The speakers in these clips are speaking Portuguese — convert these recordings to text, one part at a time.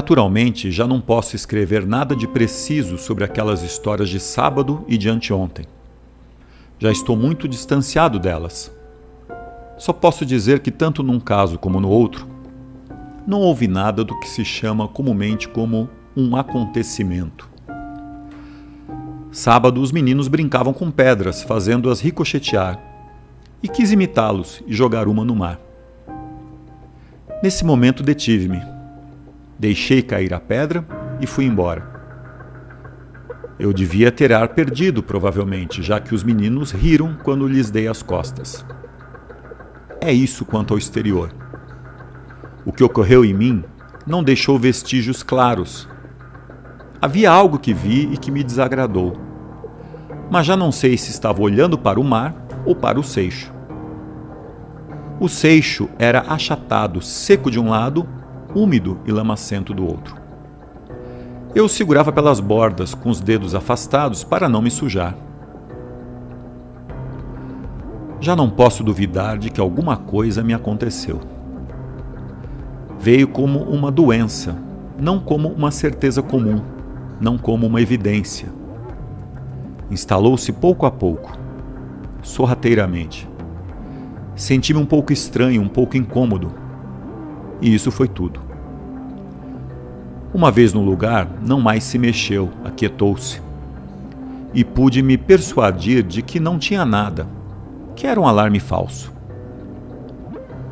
Naturalmente, já não posso escrever nada de preciso sobre aquelas histórias de sábado e de anteontem. Já estou muito distanciado delas. Só posso dizer que, tanto num caso como no outro, não houve nada do que se chama comumente como um acontecimento. Sábado, os meninos brincavam com pedras, fazendo-as ricochetear, e quis imitá-los e jogar uma no mar. Nesse momento, detive-me Deixei cair a pedra e fui embora. Eu devia ter ar perdido, provavelmente, já que os meninos riram quando lhes dei as costas. É isso quanto ao exterior. O que ocorreu em mim não deixou vestígios claros. Havia algo que vi e que me desagradou. Mas já não sei se estava olhando para o mar ou para o seixo. O seixo era achatado, seco de um lado úmido e lamacento do outro. Eu segurava pelas bordas com os dedos afastados para não me sujar. Já não posso duvidar de que alguma coisa me aconteceu. Veio como uma doença, não como uma certeza comum, não como uma evidência. Instalou-se pouco a pouco, sorrateiramente. Senti-me um pouco estranho, um pouco incômodo, e isso foi tudo. Uma vez no lugar, não mais se mexeu, aquietou-se. E pude me persuadir de que não tinha nada, que era um alarme falso.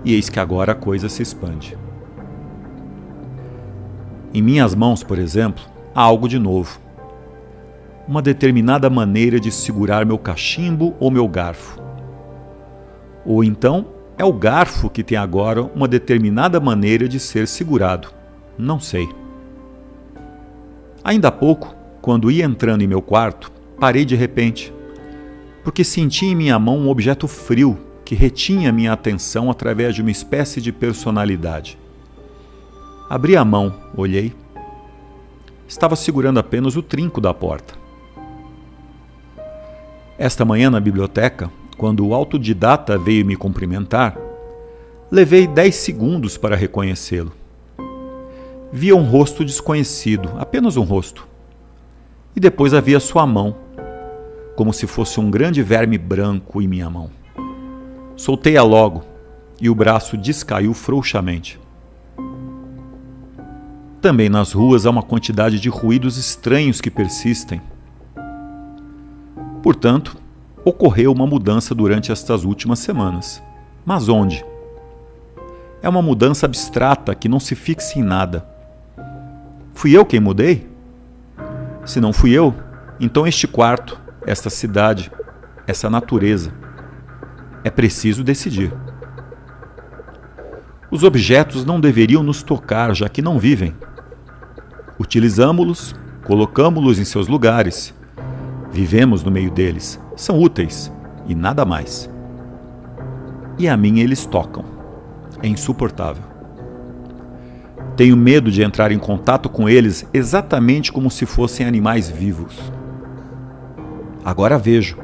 E eis que agora a coisa se expande. Em minhas mãos, por exemplo, há algo de novo. Uma determinada maneira de segurar meu cachimbo ou meu garfo. Ou então é o garfo que tem agora uma determinada maneira de ser segurado. Não sei. Ainda há pouco, quando ia entrando em meu quarto, parei de repente, porque senti em minha mão um objeto frio que retinha minha atenção através de uma espécie de personalidade. Abri a mão, olhei. Estava segurando apenas o trinco da porta. Esta manhã na biblioteca, quando o autodidata veio me cumprimentar, levei dez segundos para reconhecê-lo. Via um rosto desconhecido, apenas um rosto. E depois havia sua mão, como se fosse um grande verme branco em minha mão. Soltei-a logo e o braço descaiu frouxamente. Também nas ruas há uma quantidade de ruídos estranhos que persistem. Portanto, ocorreu uma mudança durante estas últimas semanas. Mas onde? É uma mudança abstrata que não se fixa em nada. Fui eu quem mudei? Se não fui eu, então este quarto, esta cidade, essa natureza. É preciso decidir. Os objetos não deveriam nos tocar, já que não vivem. Utilizamos-los, colocamos-los em seus lugares, vivemos no meio deles, são úteis e nada mais. E a mim eles tocam. É insuportável. Tenho medo de entrar em contato com eles exatamente como se fossem animais vivos. Agora vejo.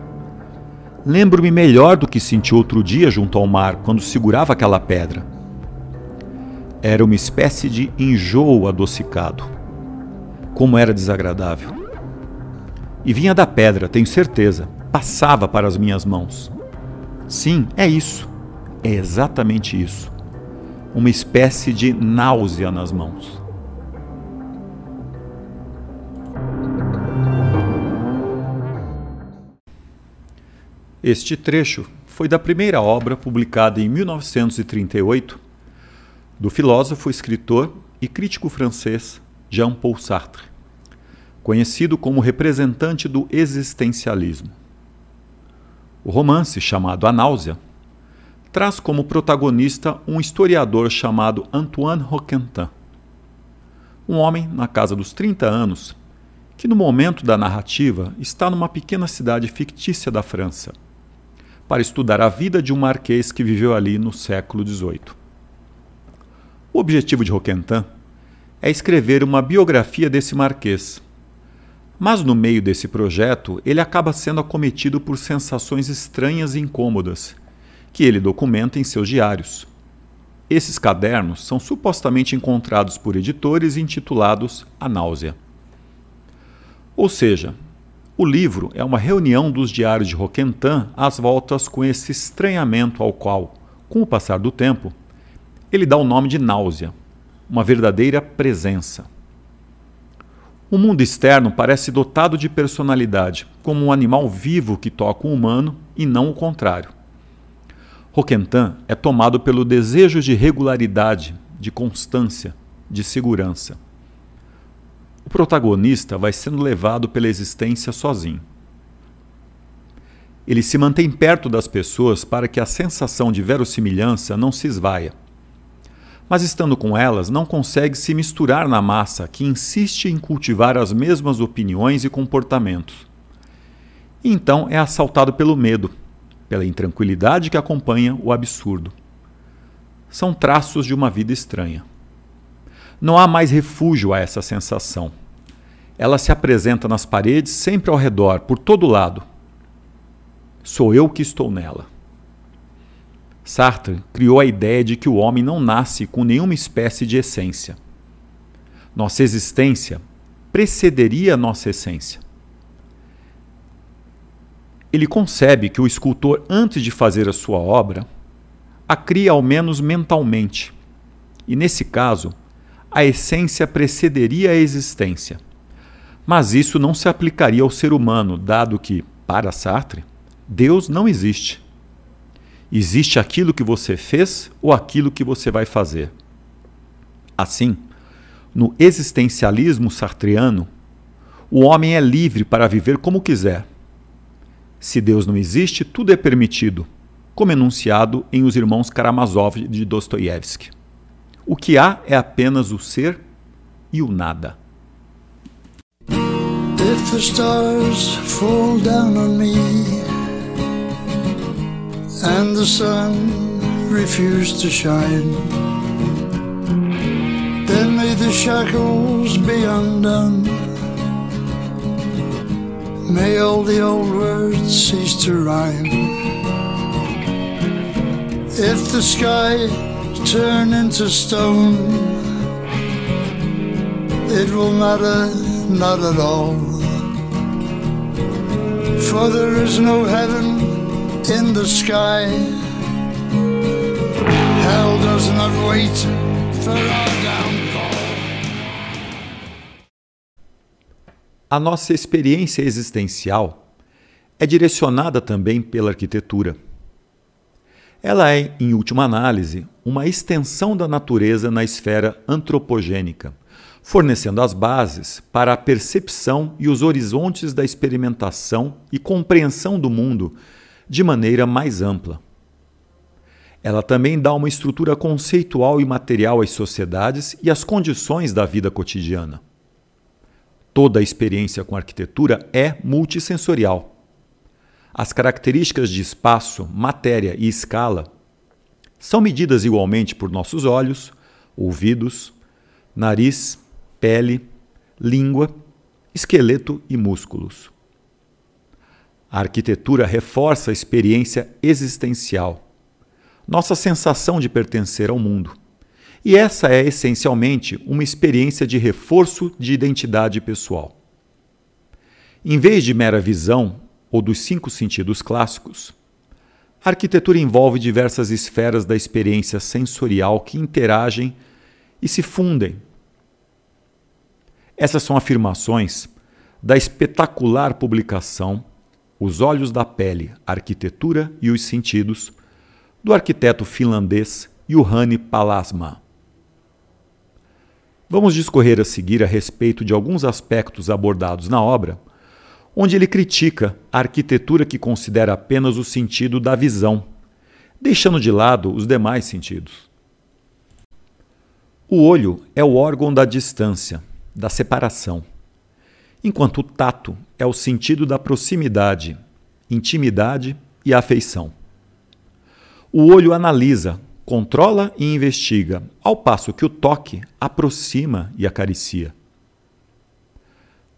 Lembro-me melhor do que senti outro dia junto ao mar quando segurava aquela pedra. Era uma espécie de enjoo adocicado. Como era desagradável. E vinha da pedra, tenho certeza passava para as minhas mãos. Sim, é isso. É exatamente isso. Uma espécie de náusea nas mãos. Este trecho foi da primeira obra publicada em 1938 do filósofo, escritor e crítico francês Jean-Paul Sartre, conhecido como representante do existencialismo. O romance, chamado A Náusea, traz como protagonista um historiador chamado Antoine Roquentin, um homem na casa dos 30 anos que, no momento da narrativa, está numa pequena cidade fictícia da França para estudar a vida de um marquês que viveu ali no século XVIII. O objetivo de Roquentin é escrever uma biografia desse marquês. Mas no meio desse projeto, ele acaba sendo acometido por sensações estranhas e incômodas, que ele documenta em seus diários. Esses cadernos são supostamente encontrados por editores intitulados A Náusea. Ou seja, o livro é uma reunião dos diários de Roquentin às voltas com esse estranhamento ao qual, com o passar do tempo, ele dá o nome de náusea, uma verdadeira presença. O mundo externo parece dotado de personalidade, como um animal vivo que toca o humano e não o contrário. Roquentin é tomado pelo desejo de regularidade, de constância, de segurança. O protagonista vai sendo levado pela existência sozinho. Ele se mantém perto das pessoas para que a sensação de verossimilhança não se esvaia. Mas estando com elas, não consegue se misturar na massa que insiste em cultivar as mesmas opiniões e comportamentos. E então é assaltado pelo medo, pela intranquilidade que acompanha o absurdo. São traços de uma vida estranha. Não há mais refúgio a essa sensação. Ela se apresenta nas paredes, sempre ao redor, por todo lado. Sou eu que estou nela. Sartre criou a ideia de que o homem não nasce com nenhuma espécie de essência. Nossa existência precederia nossa essência. Ele concebe que o escultor, antes de fazer a sua obra, a cria ao menos mentalmente. E nesse caso, a essência precederia a existência. Mas isso não se aplicaria ao ser humano, dado que, para Sartre, Deus não existe. Existe aquilo que você fez ou aquilo que você vai fazer. Assim, no existencialismo sartreano, o homem é livre para viver como quiser se Deus não existe, tudo é permitido, como enunciado em Os Irmãos Karamazov de Dostoiévski. O que há é apenas o ser e o nada. If the stars fall down on me and the sun refused to shine, then may the shackles be undone. May all the old words cease to rhyme. If the sky turn into stone, it will matter not at all. For there is no heaven in the sky. Hell does not wait for our A nossa experiência existencial é direcionada também pela arquitetura. Ela é, em última análise, uma extensão da natureza na esfera antropogênica, fornecendo as bases para a percepção e os horizontes da experimentação e compreensão do mundo de maneira mais ampla. Ela também dá uma estrutura conceitual e material às sociedades e às condições da vida cotidiana. Toda a experiência com arquitetura é multissensorial. As características de espaço, matéria e escala são medidas igualmente por nossos olhos, ouvidos, nariz, pele, língua, esqueleto e músculos. A arquitetura reforça a experiência existencial, nossa sensação de pertencer ao mundo e essa é essencialmente uma experiência de reforço de identidade pessoal. Em vez de mera visão ou dos cinco sentidos clássicos, a arquitetura envolve diversas esferas da experiência sensorial que interagem e se fundem. Essas são afirmações da espetacular publicação Os Olhos da Pele, Arquitetura e os Sentidos, do arquiteto finlandês Juhani Palasma. Vamos discorrer a seguir a respeito de alguns aspectos abordados na obra, onde ele critica a arquitetura que considera apenas o sentido da visão, deixando de lado os demais sentidos. O olho é o órgão da distância, da separação, enquanto o tato é o sentido da proximidade, intimidade e afeição. O olho analisa, controla e investiga, ao passo que o toque aproxima e acaricia.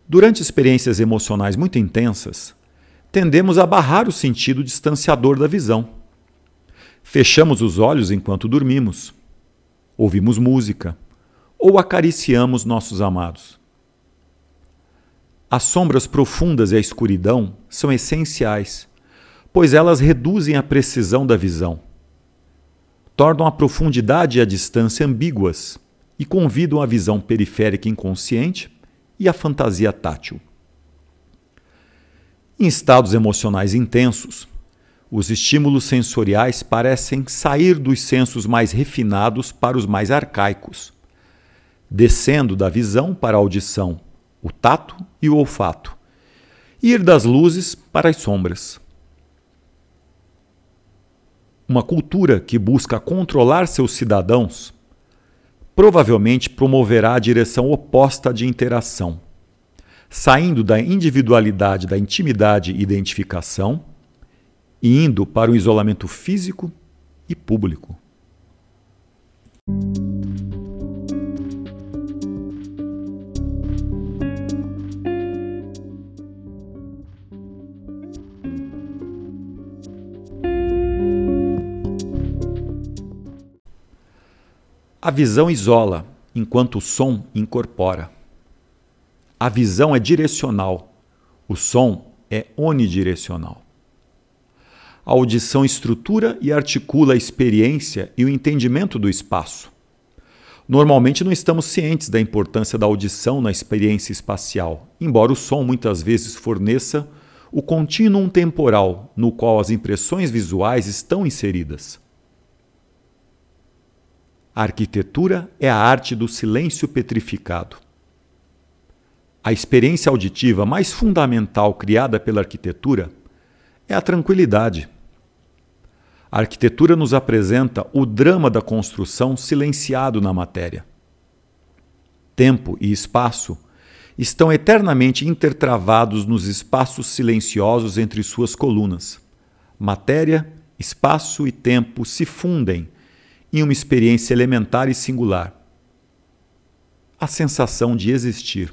Durante experiências emocionais muito intensas, tendemos a barrar o sentido distanciador da visão. Fechamos os olhos enquanto dormimos, ouvimos música ou acariciamos nossos amados. As sombras profundas e a escuridão são essenciais, pois elas reduzem a precisão da visão tornam a profundidade e a distância ambíguas e convidam a visão periférica inconsciente e a fantasia tátil. Em estados emocionais intensos, os estímulos sensoriais parecem sair dos sensos mais refinados para os mais arcaicos, descendo da visão para a audição, o tato e o olfato, e ir das luzes para as sombras. Uma cultura que busca controlar seus cidadãos provavelmente promoverá a direção oposta de interação, saindo da individualidade da intimidade e identificação e indo para o isolamento físico e público. A visão isola, enquanto o som incorpora. A visão é direcional, o som é onidirecional. A audição estrutura e articula a experiência e o entendimento do espaço. Normalmente não estamos cientes da importância da audição na experiência espacial, embora o som muitas vezes forneça o contínuo temporal no qual as impressões visuais estão inseridas. A arquitetura é a arte do silêncio petrificado. A experiência auditiva mais fundamental criada pela arquitetura é a tranquilidade. A arquitetura nos apresenta o drama da construção silenciado na matéria. Tempo e espaço estão eternamente intertravados nos espaços silenciosos entre suas colunas. Matéria, espaço e tempo se fundem em uma experiência elementar e singular. A sensação de existir.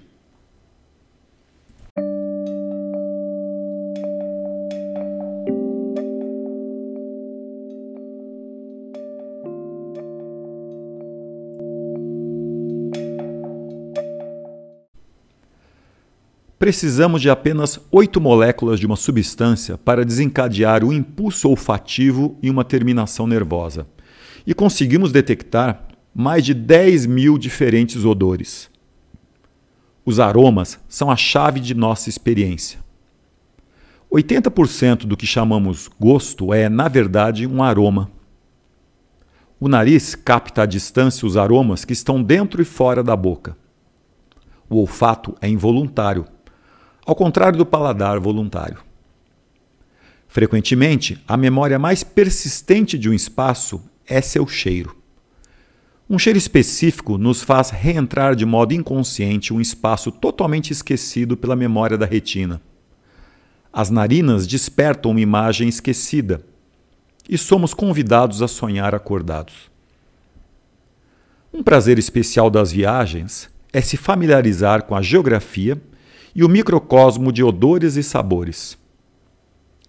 Precisamos de apenas oito moléculas de uma substância para desencadear o impulso olfativo e uma terminação nervosa e conseguimos detectar mais de 10 mil diferentes odores. Os aromas são a chave de nossa experiência. 80% do que chamamos gosto é, na verdade, um aroma. O nariz capta à distância os aromas que estão dentro e fora da boca. O olfato é involuntário, ao contrário do paladar voluntário. Frequentemente, a memória mais persistente de um espaço é seu cheiro. Um cheiro específico nos faz reentrar de modo inconsciente um espaço totalmente esquecido pela memória da retina. As narinas despertam uma imagem esquecida e somos convidados a sonhar acordados. Um prazer especial das viagens é se familiarizar com a geografia e o microcosmo de odores e sabores.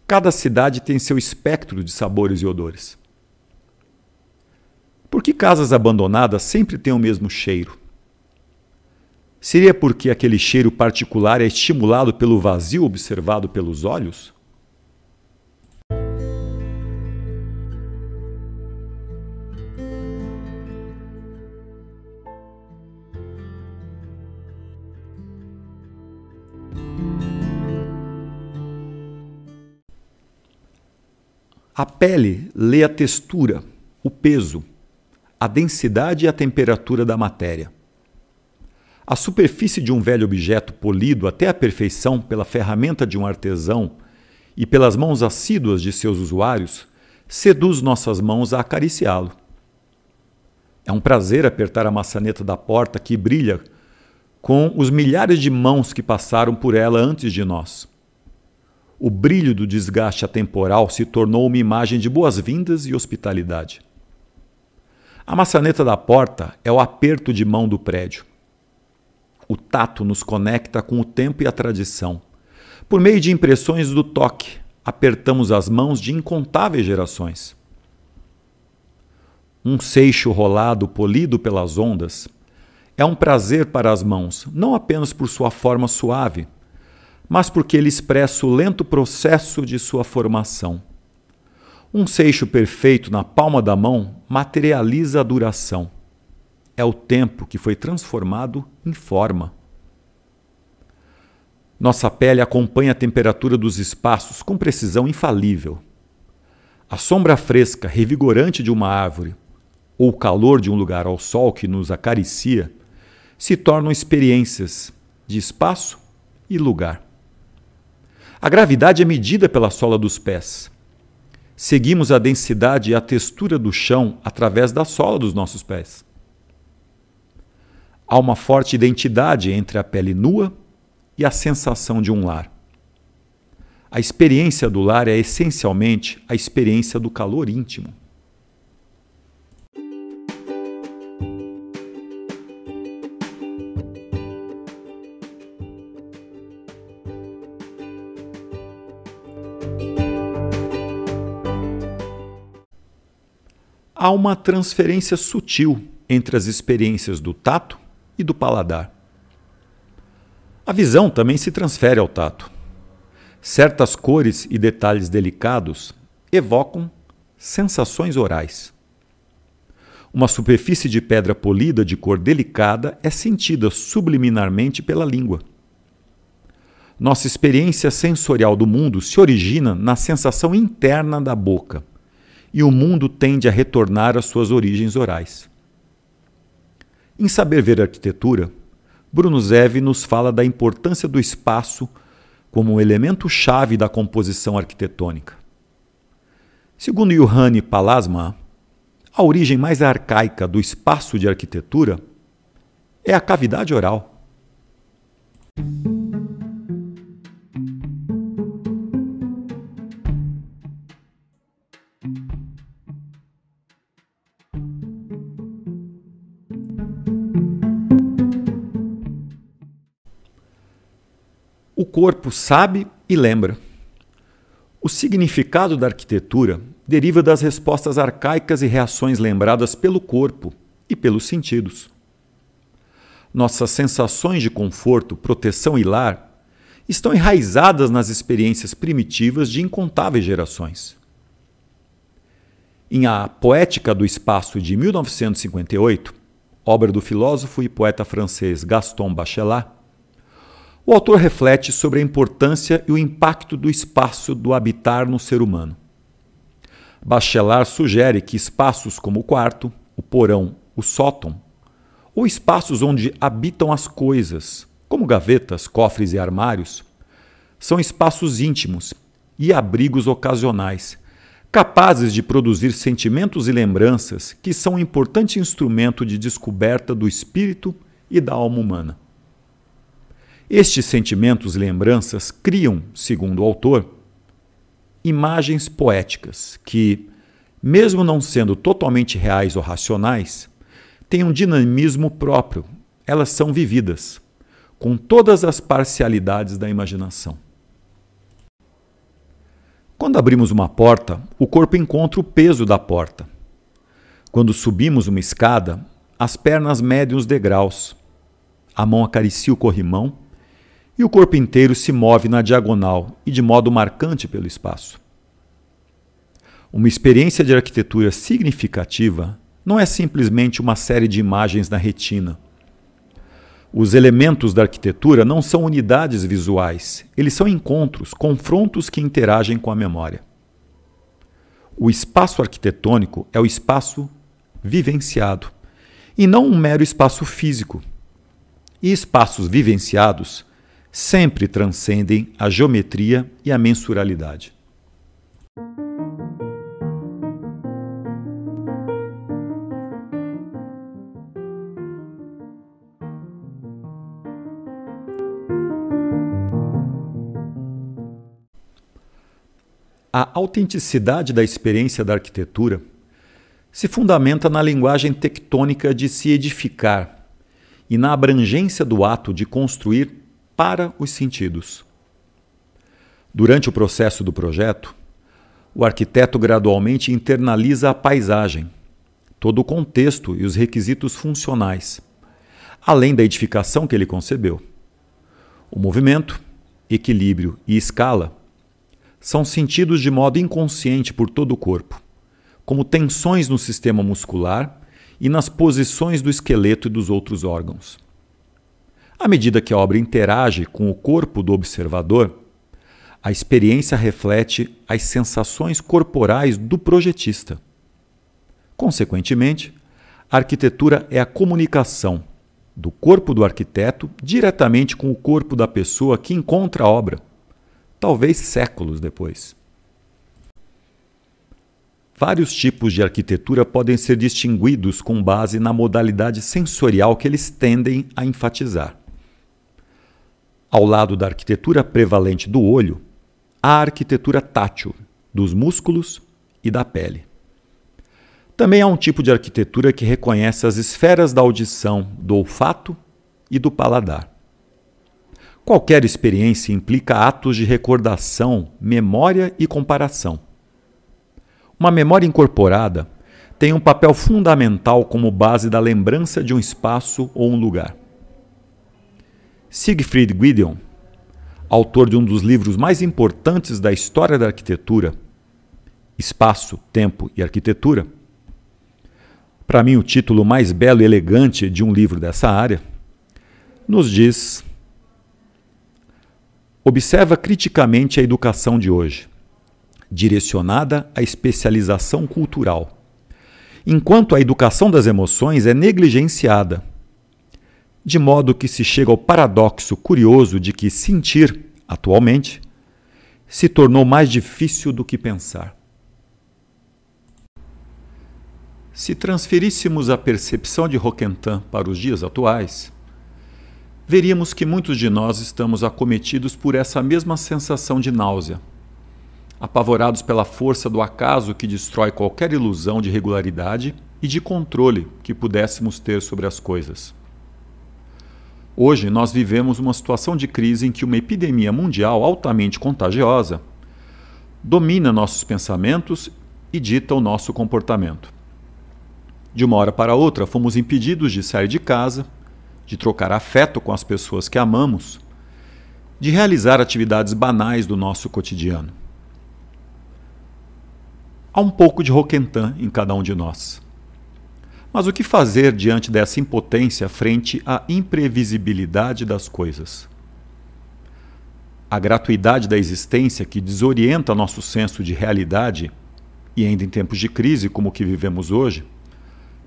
Cada cidade tem seu espectro de sabores e odores. Por que casas abandonadas sempre têm o mesmo cheiro? Seria porque aquele cheiro particular é estimulado pelo vazio observado pelos olhos? A pele lê a textura, o peso, a densidade e a temperatura da matéria. A superfície de um velho objeto polido até a perfeição pela ferramenta de um artesão e pelas mãos assíduas de seus usuários seduz nossas mãos a acariciá-lo. É um prazer apertar a maçaneta da porta que brilha com os milhares de mãos que passaram por ela antes de nós. O brilho do desgaste atemporal se tornou uma imagem de boas-vindas e hospitalidade. A maçaneta da porta é o aperto de mão do prédio. O tato nos conecta com o tempo e a tradição. Por meio de impressões do toque, apertamos as mãos de incontáveis gerações. Um seixo rolado polido pelas ondas é um prazer para as mãos, não apenas por sua forma suave, mas porque ele expressa o lento processo de sua formação. Um seixo perfeito na palma da mão materializa a duração. É o tempo que foi transformado em forma. Nossa pele acompanha a temperatura dos espaços com precisão infalível. A sombra fresca, revigorante de uma árvore, ou o calor de um lugar ao sol que nos acaricia, se tornam experiências de espaço e lugar. A gravidade é medida pela sola dos pés. Seguimos a densidade e a textura do chão através da sola dos nossos pés. Há uma forte identidade entre a pele nua e a sensação de um lar. A experiência do lar é essencialmente a experiência do calor íntimo. Há uma transferência sutil entre as experiências do tato e do paladar. A visão também se transfere ao tato. Certas cores e detalhes delicados evocam sensações orais. Uma superfície de pedra polida de cor delicada é sentida subliminarmente pela língua. Nossa experiência sensorial do mundo se origina na sensação interna da boca e o mundo tende a retornar às suas origens orais. Em Saber Ver Arquitetura, Bruno Zev nos fala da importância do espaço como um elemento chave da composição arquitetônica. Segundo Johanni Palasma, a origem mais arcaica do espaço de arquitetura é a cavidade oral. Corpo sabe e lembra. O significado da arquitetura deriva das respostas arcaicas e reações lembradas pelo corpo e pelos sentidos. Nossas sensações de conforto, proteção e lar estão enraizadas nas experiências primitivas de incontáveis gerações. Em A Poética do Espaço de 1958, obra do filósofo e poeta francês Gaston Bachelard, o autor reflete sobre a importância e o impacto do espaço do habitar no ser humano. Bachelard sugere que espaços como o quarto, o porão, o sótão, ou espaços onde habitam as coisas, como gavetas, cofres e armários, são espaços íntimos e abrigos ocasionais, capazes de produzir sentimentos e lembranças que são um importante instrumento de descoberta do espírito e da alma humana. Estes sentimentos e lembranças criam, segundo o autor, imagens poéticas que, mesmo não sendo totalmente reais ou racionais, têm um dinamismo próprio. Elas são vividas, com todas as parcialidades da imaginação. Quando abrimos uma porta, o corpo encontra o peso da porta. Quando subimos uma escada, as pernas medem os degraus. A mão acaricia o corrimão e o corpo inteiro se move na diagonal e de modo marcante pelo espaço. Uma experiência de arquitetura significativa não é simplesmente uma série de imagens na retina. Os elementos da arquitetura não são unidades visuais, eles são encontros, confrontos que interagem com a memória. O espaço arquitetônico é o espaço vivenciado, e não um mero espaço físico e espaços vivenciados sempre transcendem a geometria e a mensuralidade. A autenticidade da experiência da arquitetura se fundamenta na linguagem tectônica de se edificar e na abrangência do ato de construir para os sentidos. Durante o processo do projeto, o arquiteto gradualmente internaliza a paisagem, todo o contexto e os requisitos funcionais, além da edificação que ele concebeu. O movimento, equilíbrio e escala são sentidos de modo inconsciente por todo o corpo, como tensões no sistema muscular e nas posições do esqueleto e dos outros órgãos. À medida que a obra interage com o corpo do observador, a experiência reflete as sensações corporais do projetista. Consequentemente, a arquitetura é a comunicação do corpo do arquiteto diretamente com o corpo da pessoa que encontra a obra talvez séculos depois. Vários tipos de arquitetura podem ser distinguidos com base na modalidade sensorial que eles tendem a enfatizar. Ao lado da arquitetura prevalente do olho, há a arquitetura tátil, dos músculos e da pele. Também há um tipo de arquitetura que reconhece as esferas da audição, do olfato e do paladar. Qualquer experiência implica atos de recordação, memória e comparação. Uma memória incorporada tem um papel fundamental como base da lembrança de um espaço ou um lugar. Siegfried Gideon, autor de um dos livros mais importantes da história da arquitetura, Espaço, Tempo e Arquitetura, para mim o título mais belo e elegante de um livro dessa área, nos diz Observa criticamente a educação de hoje, direcionada à especialização cultural, enquanto a educação das emoções é negligenciada, de modo que se chega ao paradoxo curioso de que sentir, atualmente, se tornou mais difícil do que pensar. Se transferíssemos a percepção de Roquentin para os dias atuais, veríamos que muitos de nós estamos acometidos por essa mesma sensação de náusea, apavorados pela força do acaso que destrói qualquer ilusão de regularidade e de controle que pudéssemos ter sobre as coisas. Hoje nós vivemos uma situação de crise em que uma epidemia mundial altamente contagiosa domina nossos pensamentos e dita o nosso comportamento. De uma hora para outra, fomos impedidos de sair de casa de trocar afeto com as pessoas que amamos, de realizar atividades banais do nosso cotidiano. Há um pouco de Roquentin em cada um de nós. Mas o que fazer diante dessa impotência frente à imprevisibilidade das coisas? A gratuidade da existência que desorienta nosso senso de realidade, e ainda em tempos de crise como o que vivemos hoje,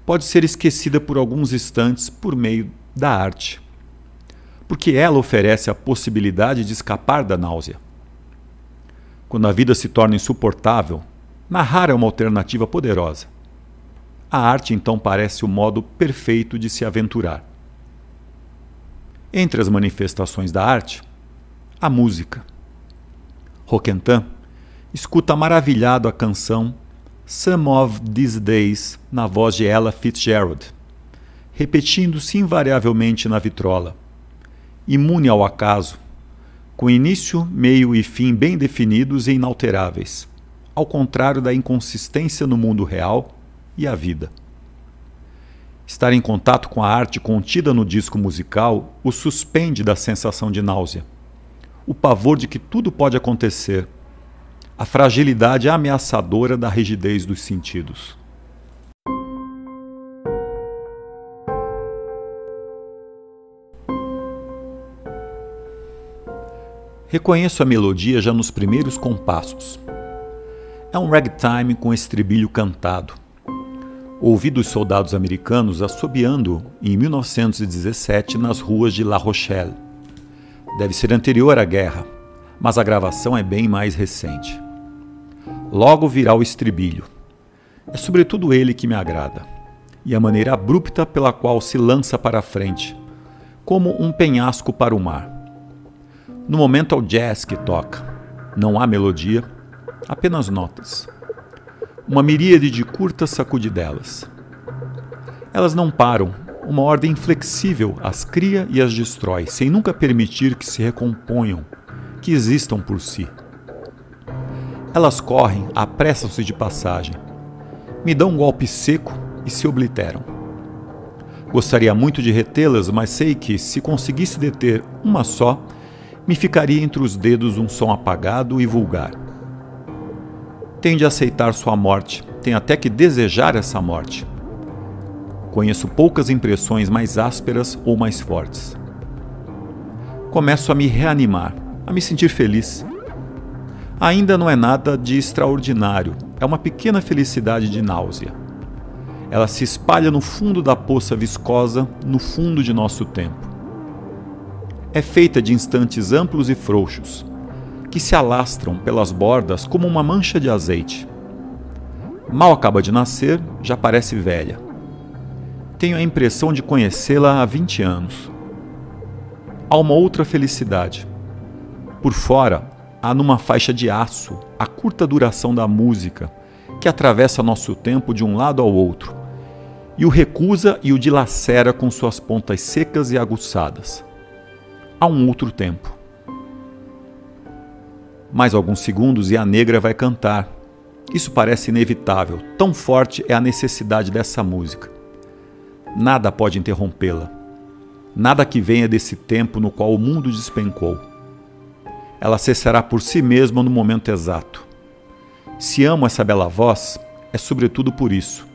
pode ser esquecida por alguns instantes por meio da arte, porque ela oferece a possibilidade de escapar da náusea. Quando a vida se torna insuportável, narrar é uma alternativa poderosa. A arte então parece o modo perfeito de se aventurar. Entre as manifestações da arte, a música. Roquentin escuta maravilhado a canção Some of These Days na voz de Ella Fitzgerald repetindo-se invariavelmente na vitrola. Imune ao acaso, com início, meio e fim bem definidos e inalteráveis, ao contrário da inconsistência no mundo real e a vida. Estar em contato com a arte contida no disco musical o suspende da sensação de náusea, o pavor de que tudo pode acontecer, a fragilidade ameaçadora da rigidez dos sentidos. Reconheço a melodia já nos primeiros compassos. É um ragtime com estribilho cantado. Ouvi dos soldados americanos assobiando em 1917 nas ruas de La Rochelle. Deve ser anterior à guerra, mas a gravação é bem mais recente. Logo virá o estribilho. É sobretudo ele que me agrada, e a maneira abrupta pela qual se lança para a frente, como um penhasco para o mar. No momento é o jazz que toca. Não há melodia, apenas notas. Uma miríade de curtas sacudidelas. Elas não param, uma ordem inflexível as cria e as destrói, sem nunca permitir que se recomponham, que existam por si. Elas correm, apressam-se de passagem, me dão um golpe seco e se obliteram. Gostaria muito de retê-las, mas sei que, se conseguisse deter uma só, me ficaria entre os dedos um som apagado e vulgar. Tem de aceitar sua morte, tem até que desejar essa morte. Conheço poucas impressões mais ásperas ou mais fortes. Começo a me reanimar, a me sentir feliz. Ainda não é nada de extraordinário, é uma pequena felicidade de náusea. Ela se espalha no fundo da poça viscosa, no fundo de nosso tempo. É feita de instantes amplos e frouxos, que se alastram pelas bordas como uma mancha de azeite. Mal acaba de nascer, já parece velha. Tenho a impressão de conhecê-la há 20 anos. Há uma outra felicidade. Por fora, há numa faixa de aço a curta duração da música, que atravessa nosso tempo de um lado ao outro, e o recusa e o dilacera com suas pontas secas e aguçadas. Há um outro tempo. Mais alguns segundos e a negra vai cantar. Isso parece inevitável, tão forte é a necessidade dessa música. Nada pode interrompê-la. Nada que venha desse tempo no qual o mundo despencou ela cessará por si mesma no momento exato. Se amo essa bela voz, é sobretudo por isso.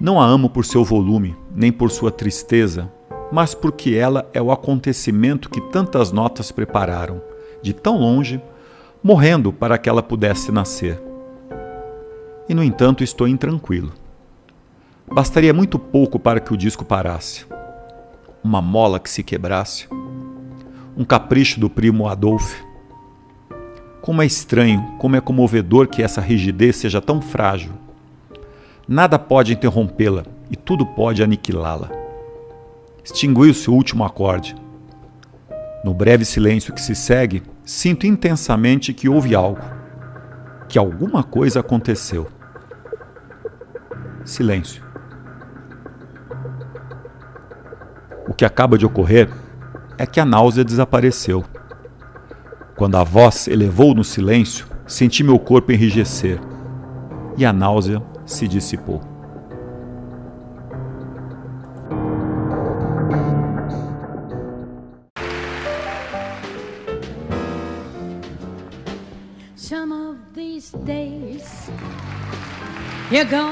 Não a amo por seu volume, nem por sua tristeza, mas porque ela é o acontecimento que tantas notas prepararam, de tão longe, morrendo para que ela pudesse nascer. E no entanto estou intranquilo. Bastaria muito pouco para que o disco parasse. Uma mola que se quebrasse, um capricho do primo Adolf. Como é estranho, como é comovedor que essa rigidez seja tão frágil. Nada pode interrompê-la e tudo pode aniquilá-la. Extinguiu-se o último acorde. No breve silêncio que se segue, sinto intensamente que houve algo, que alguma coisa aconteceu. Silêncio. O que acaba de ocorrer é que a náusea desapareceu. Quando a voz elevou no silêncio, senti meu corpo enrijecer e a náusea se dissipou. you go.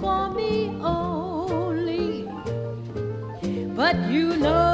For me only. But you know,